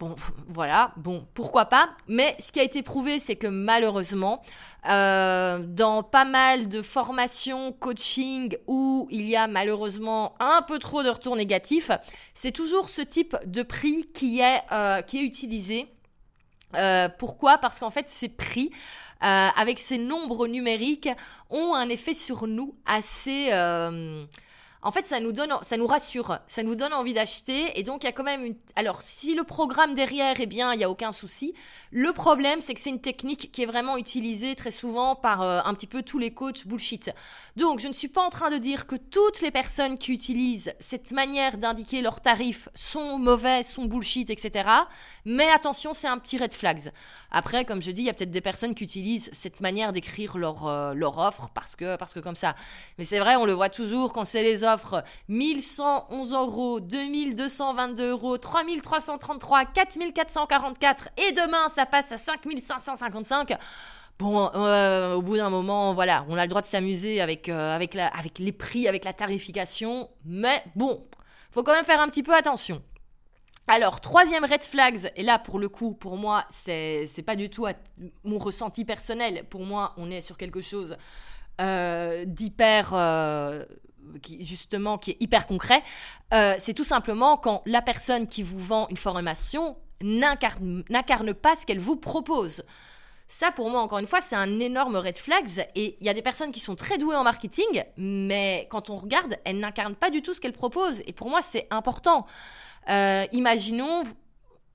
Bon, voilà, bon, pourquoi pas. Mais ce qui a été prouvé, c'est que malheureusement, euh, dans pas mal de formations, coaching, où il y a malheureusement un peu trop de retours négatifs, c'est toujours ce type de prix qui est, euh, utilisé. Euh, pourquoi? Parce qu'en fait, ces prix, avec ces nombres numériques, ont un effet sur nous assez en fait, ça nous donne, ça nous rassure, ça nous donne envie d'acheter. Et donc, il y a quand même une. Alors, si le programme derrière est bien, il n'y a aucun souci. Le problème, c'est que c'est une technique qui est vraiment utilisée très souvent par euh, un petit peu tous les coachs bullshit. Donc, je ne suis pas en train de dire que toutes les personnes qui utilisent cette manière d'indiquer leurs tarifs sont mauvais, sont bullshit, etc. Mais attention, c'est un petit red flags. Après, comme je dis, il y a peut-être des personnes qui utilisent cette manière d'écrire leur, euh, offre parce que, parce que comme ça. Mais c'est vrai, on le voit toujours quand c'est les offres offre 1111 euros, 2222 euros, 3333, 4444 et demain ça passe à 5555. Bon, euh, au bout d'un moment, voilà, on a le droit de s'amuser avec, euh, avec les prix, avec la tarification, mais bon, faut quand même faire un petit peu attention. Alors, troisième red flags, et là pour le coup, pour moi, c'est pas du tout mon ressenti personnel. Pour moi, on est sur quelque chose euh, d'hyper qui, justement qui est hyper concret, euh, c'est tout simplement quand la personne qui vous vend une formation n'incarne pas ce qu'elle vous propose. Ça, pour moi, encore une fois, c'est un énorme red flag. Et il y a des personnes qui sont très douées en marketing, mais quand on regarde, elles n'incarnent pas du tout ce qu'elles proposent. Et pour moi, c'est important. Euh, imaginons,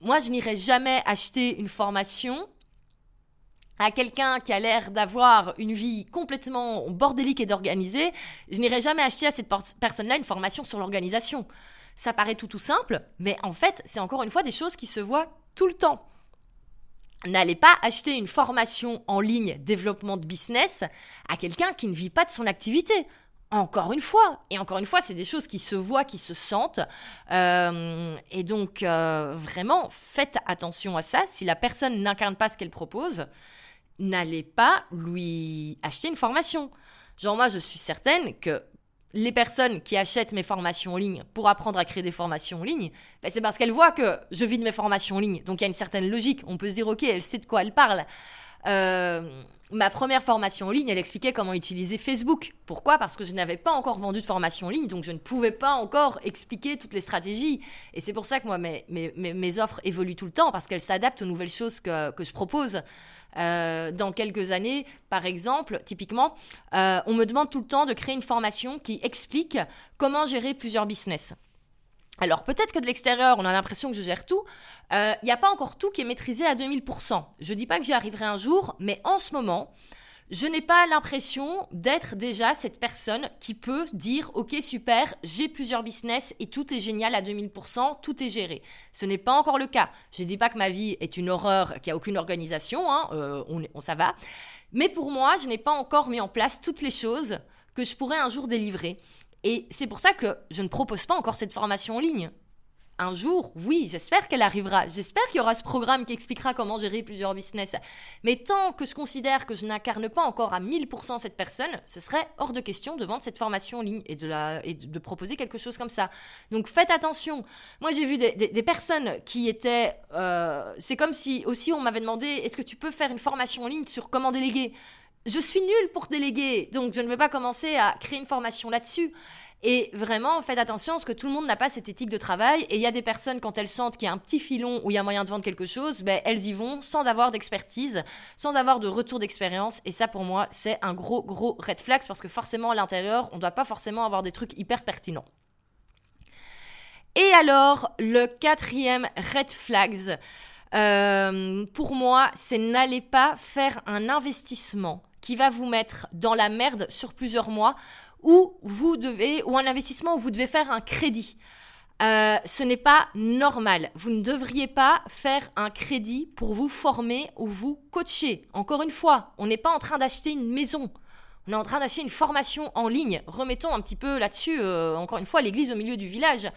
moi, je n'irai jamais acheter une formation à quelqu'un qui a l'air d'avoir une vie complètement bordélique et d'organisée, je n'irai jamais acheter à cette personne-là une formation sur l'organisation. Ça paraît tout tout simple, mais en fait, c'est encore une fois des choses qui se voient tout le temps. N'allez pas acheter une formation en ligne développement de business à quelqu'un qui ne vit pas de son activité. Encore une fois, et encore une fois, c'est des choses qui se voient, qui se sentent. Euh, et donc, euh, vraiment, faites attention à ça. Si la personne n'incarne pas ce qu'elle propose, n'allez pas lui acheter une formation. Genre moi, je suis certaine que les personnes qui achètent mes formations en ligne pour apprendre à créer des formations en ligne, ben, c'est parce qu'elles voient que je vis de mes formations en ligne. Donc il y a une certaine logique. On peut se dire, ok, elle sait de quoi elle parle. ma première formation en ligne, elle expliquait comment utiliser Facebook. Pourquoi? Parce que je n'avais pas encore vendu de formation en ligne, donc je ne pouvais pas encore expliquer toutes les stratégies. Et c'est pour ça que moi, mes, mes, mes, offres évoluent tout le temps, parce qu'elles s'adaptent aux nouvelles choses que, que je propose. Euh, dans quelques années, par exemple, typiquement, euh, on me demande tout le temps de créer une formation qui explique comment gérer plusieurs business. Alors peut-être que de l'extérieur, on a l'impression que je gère tout. Il euh, n'y a pas encore tout qui est maîtrisé à 2000%. Je ne dis pas que j'y arriverai un jour, mais en ce moment, je n'ai pas l'impression d'être déjà cette personne qui peut dire ok super, j'ai plusieurs business et tout est génial à 2000%, tout est géré. Ce n'est pas encore le cas. Je ne dis pas que ma vie est une horreur, qu'il n'y a aucune organisation, hein, euh, on, on, ça va. Mais pour moi, je n'ai pas encore mis en place toutes les choses que je pourrais un jour délivrer. Et c'est pour ça que je ne propose pas encore cette formation en ligne. Un jour, oui, j'espère qu'elle arrivera. J'espère qu'il y aura ce programme qui expliquera comment gérer plusieurs business. Mais tant que je considère que je n'incarne pas encore à 1000% cette personne, ce serait hors de question de vendre cette formation en ligne et de, proposer quelque chose comme ça. Donc faites attention. Moi, j'ai vu des, des, personnes qui étaient... Euh, c'est comme si aussi on m'avait demandé, est-ce que tu peux faire une formation en ligne sur comment déléguer? Je suis nulle pour déléguer, donc je ne vais pas commencer à créer une formation là-dessus. Et vraiment, faites attention parce que tout le monde n'a pas cette éthique de travail. Et il y a des personnes, quand elles sentent qu'il y a un petit filon où il y a moyen de vendre quelque chose, ben, elles y vont sans avoir d'expertise, sans avoir de retour d'expérience. Et ça, pour moi, c'est un gros, gros red flag parce que forcément, à l'intérieur, on ne doit pas forcément avoir des trucs hyper pertinents. Et alors, le quatrième red flags, euh, pour moi, c'est n'allez pas faire un investissement qui va vous mettre dans la merde sur plusieurs mois ou vous devez ou un investissement où vous devez faire un crédit. Euh, ce n'est pas normal. Vous ne devriez pas faire un crédit pour vous former ou vous coacher. Encore une fois, on n'est pas en train d'acheter une maison. On est en train d'acheter une formation en ligne. Remettons un petit peu là-dessus, euh, encore une fois, l'église au milieu du village.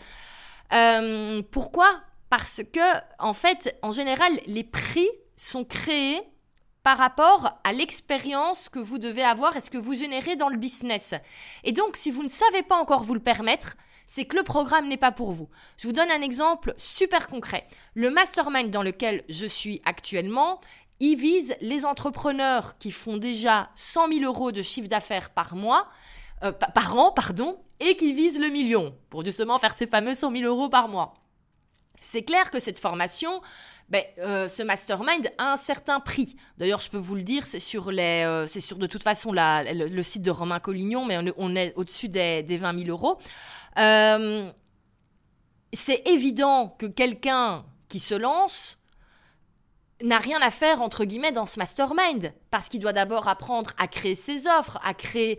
Euh, pourquoi? Parce que, en fait, en général, les prix sont créés par rapport à l'expérience que vous devez avoir et ce que vous générez dans le business. Et donc, si vous ne savez pas encore vous le permettre, c'est que le programme n'est pas pour vous. Je vous donne un exemple super concret. Le mastermind dans lequel je suis actuellement, il vise les entrepreneurs qui font déjà 100 000 euros de chiffre d'affaires par mois, euh, par an, pardon, et qui visent le million, pour justement faire ces fameux 100 000 euros par mois. C'est clair que cette formation, ben, euh, ce mastermind a un certain prix. D'ailleurs, je peux vous le dire, c'est sur, les, euh, c'est sur de toute façon le, site de Romain Collignon, mais on, est au-dessus des, 20 000 euros. Euh, c'est évident que quelqu'un qui se lance n'a rien à faire, entre guillemets, dans ce mastermind. Parce qu'il doit d'abord apprendre à créer ses offres, à créer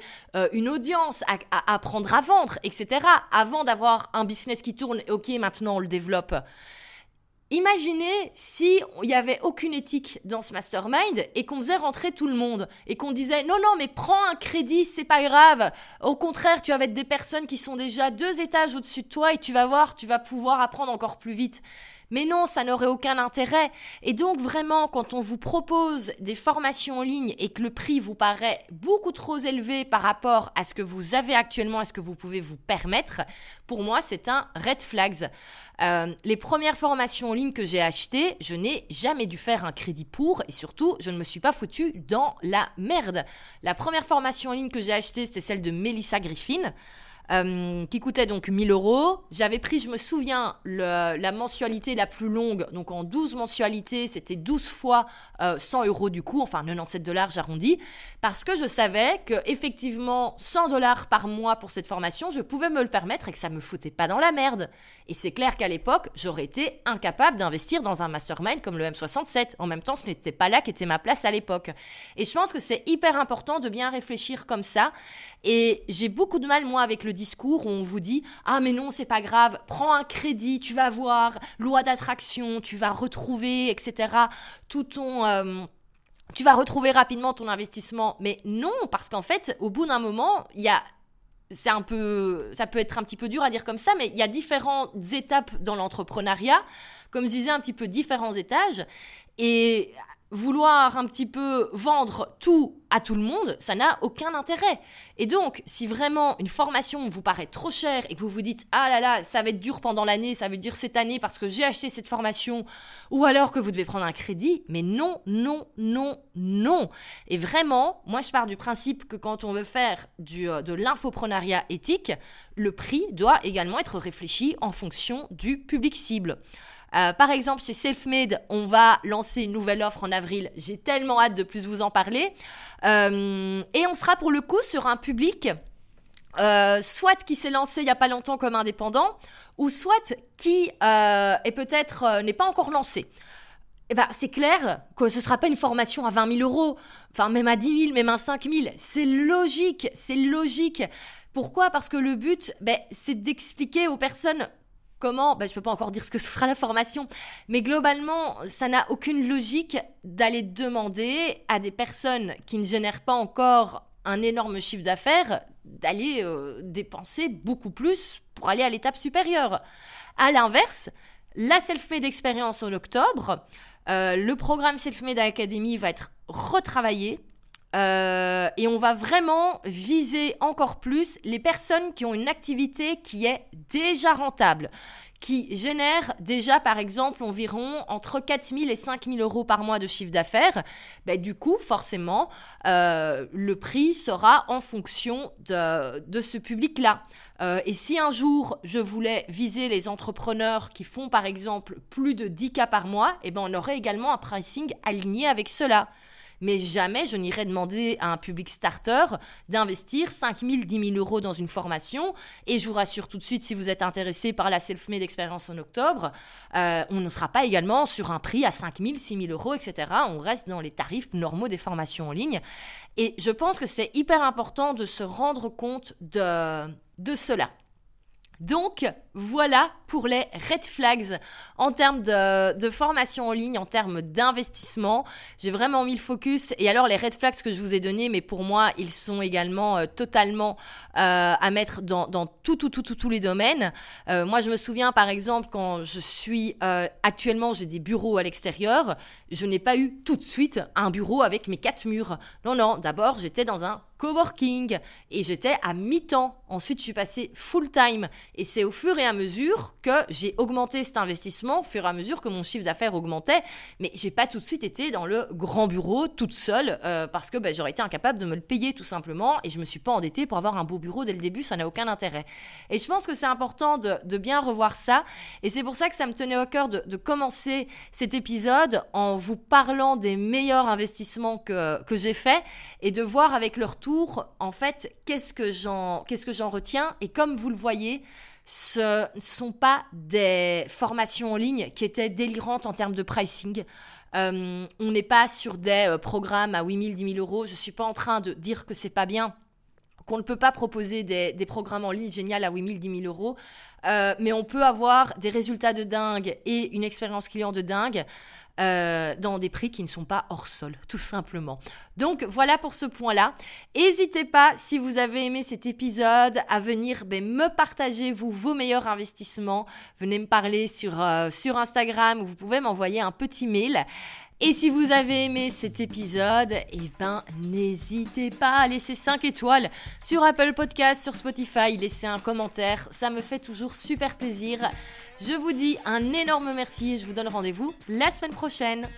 une audience, à, à, apprendre à vendre, etc. Avant d'avoir un business qui tourne, ok, maintenant on le développe. Imaginez si il n'y avait aucune éthique dans ce mastermind et qu'on faisait rentrer tout le monde et qu'on disait non non mais prends un crédit c'est pas grave. Au contraire tu vas être des personnes qui sont déjà deux étages au-dessus de toi et tu vas voir tu vas pouvoir apprendre encore plus vite mais non, ça n'aurait aucun intérêt. Et donc vraiment, quand on vous propose des formations en ligne et que le prix vous paraît beaucoup trop élevé par rapport à ce que vous avez actuellement, à ce que vous pouvez vous permettre, pour moi, c'est un red flags. Euh, les premières formations en ligne que j'ai achetées, je n'ai jamais dû faire un crédit pour et surtout, je ne me suis pas foutu dans la merde. La première formation en ligne que j'ai achetée, c'était celle de Melissa Griffin. Euh, qui coûtait donc 1000 euros. J'avais pris, je me souviens, la mensualité la plus longue, donc en 12 mensualités, c'était 12 fois 100 euh, euros du coup, enfin 97 dollars, j'arrondis, parce que je savais que effectivement 100 dollars par mois pour cette formation, je pouvais me le permettre et que ça me foutait pas dans la merde. Et c'est clair qu'à l'époque, j'aurais été incapable d'investir dans un mastermind comme le M67. En même temps, ce n'était pas là qu'était ma place à l'époque. Et je pense que c'est hyper important de bien réfléchir comme ça. Et j'ai beaucoup de mal, moi, avec le discours où on vous dit Ah, mais non, c'est pas grave, prends un crédit, tu vas voir, loi d'attraction, tu vas retrouver, etc. Tout ton. Euh, tu vas retrouver rapidement ton investissement. Mais non, parce qu'en fait, au bout d'un moment, il y a c'est un peu, ça peut être un petit peu dur à dire comme ça, mais il y a différentes étapes dans l'entrepreneuriat, comme je disais, un petit peu différents étages. Et vouloir un petit peu vendre tout à tout le monde, ça n'a aucun intérêt. Et donc, si vraiment une formation vous paraît trop chère et que vous vous dites ah là là, ça va être dur pendant l'année, ça va être dur cette année parce que j'ai acheté cette formation, ou alors que vous devez prendre un crédit, mais non, non, non, non. Et vraiment, moi je pars du principe que quand on veut faire du, euh, de l'infoprenariat éthique, le prix doit également être réfléchi en fonction du public cible. Euh, par exemple, chez Selfmade, on va lancer une nouvelle offre en avril. J'ai tellement hâte de plus vous en parler. Euh, et on sera pour le coup sur un public euh, soit qui s'est lancé il n'y a pas longtemps comme indépendant, ou soit qui est peut-être n'est pas encore lancé. Eh ben, c'est clair que ce ne sera pas une formation à 20 000 euros, enfin même à 10 000, même à 5 000. C'est logique, c'est logique. Pourquoi? Parce que le but, ben, c'est d'expliquer aux personnes comment, ben, je peux pas encore dire ce que ce sera la formation, mais globalement, ça n'a aucune logique d'aller demander à des personnes qui ne génèrent pas encore un énorme chiffre d'affaires d'aller euh, dépenser beaucoup plus pour aller à l'étape supérieure. À l'inverse, la Self-Made Experience en octobre, euh, le programme Self-Made Academy va être retravaillé euh, et on va vraiment viser encore plus les personnes qui ont une activité qui est déjà rentable, qui génère déjà par exemple environ entre 4 000 et 5 000 euros par mois de chiffre d'affaires. Ben, du coup, forcément, euh, le prix sera en fonction de, ce public-là. Euh, et si un jour je voulais viser les entrepreneurs qui font par exemple plus de 10 cas par mois, eh ben, on aurait également un pricing aligné avec cela mais jamais je n'irai demander à un public starter d'investir 5 000, 10 000 euros dans une formation. Et je vous rassure tout de suite, si vous êtes intéressé par la self-made expérience en octobre, euh, on ne sera pas également sur un prix à 5 000, 6 000 euros, etc. On reste dans les tarifs normaux des formations en ligne. Et je pense que c'est hyper important de se rendre compte de, de cela. Donc voilà pour les red flags en termes de, formation en ligne, en termes d'investissement. J'ai vraiment mis le focus. Et alors les red flags que je vous ai donnés, mais pour moi, ils sont également euh, totalement euh, à mettre dans, tout, tout, tout, tous les domaines. Euh, moi, je me souviens par exemple quand je suis actuellement, j'ai des bureaux à l'extérieur. Je n'ai pas eu tout de suite un bureau avec mes quatre murs. Non, non. D'abord, j'étais dans un coworking et j'étais à mi-temps. Ensuite, je suis passée full-time et c'est au fur et à mesure que j'ai augmenté cet investissement, au fur et à mesure que mon chiffre d'affaires augmentait. Mais j'ai pas tout de suite été dans le grand bureau toute seule euh, parce que ben, j'aurais été incapable de me le payer tout simplement et je me suis pas endettée pour avoir un beau bureau dès le début, ça n'a aucun intérêt. Et je pense que c'est important de, bien revoir ça et c'est pour ça que ça me tenait au cœur de, commencer cet épisode en vous parlant des meilleurs investissements que, que j'ai faits et de voir avec leur tour en fait qu'est-ce que j'en que retiens et comme vous le voyez ce ne sont pas des formations en ligne qui étaient délirantes en termes de pricing. Euh, on n'est pas sur des euh, programmes à 8 000, 10 000 euros. Je ne suis pas en train de dire que c'est pas bien, qu'on ne peut pas proposer des, programmes en ligne génial à 8 000, 10 000 euros. Euh, mais on peut avoir des résultats de dingue et une expérience client de dingue euh, dans des prix qui ne sont pas hors sol, tout simplement. Donc voilà pour ce point-là. N'hésitez pas, si vous avez aimé cet épisode, à venir ben, me partager vous vos meilleurs investissements. Venez me parler sur, euh, sur Instagram ou vous pouvez m'envoyer un petit mail. Et si vous avez aimé cet épisode, eh ben n'hésitez pas à laisser 5 étoiles sur Apple Podcast, sur Spotify, laisser un commentaire, ça me fait toujours super plaisir. Je vous dis un énorme merci et je vous donne rendez-vous la semaine prochaine.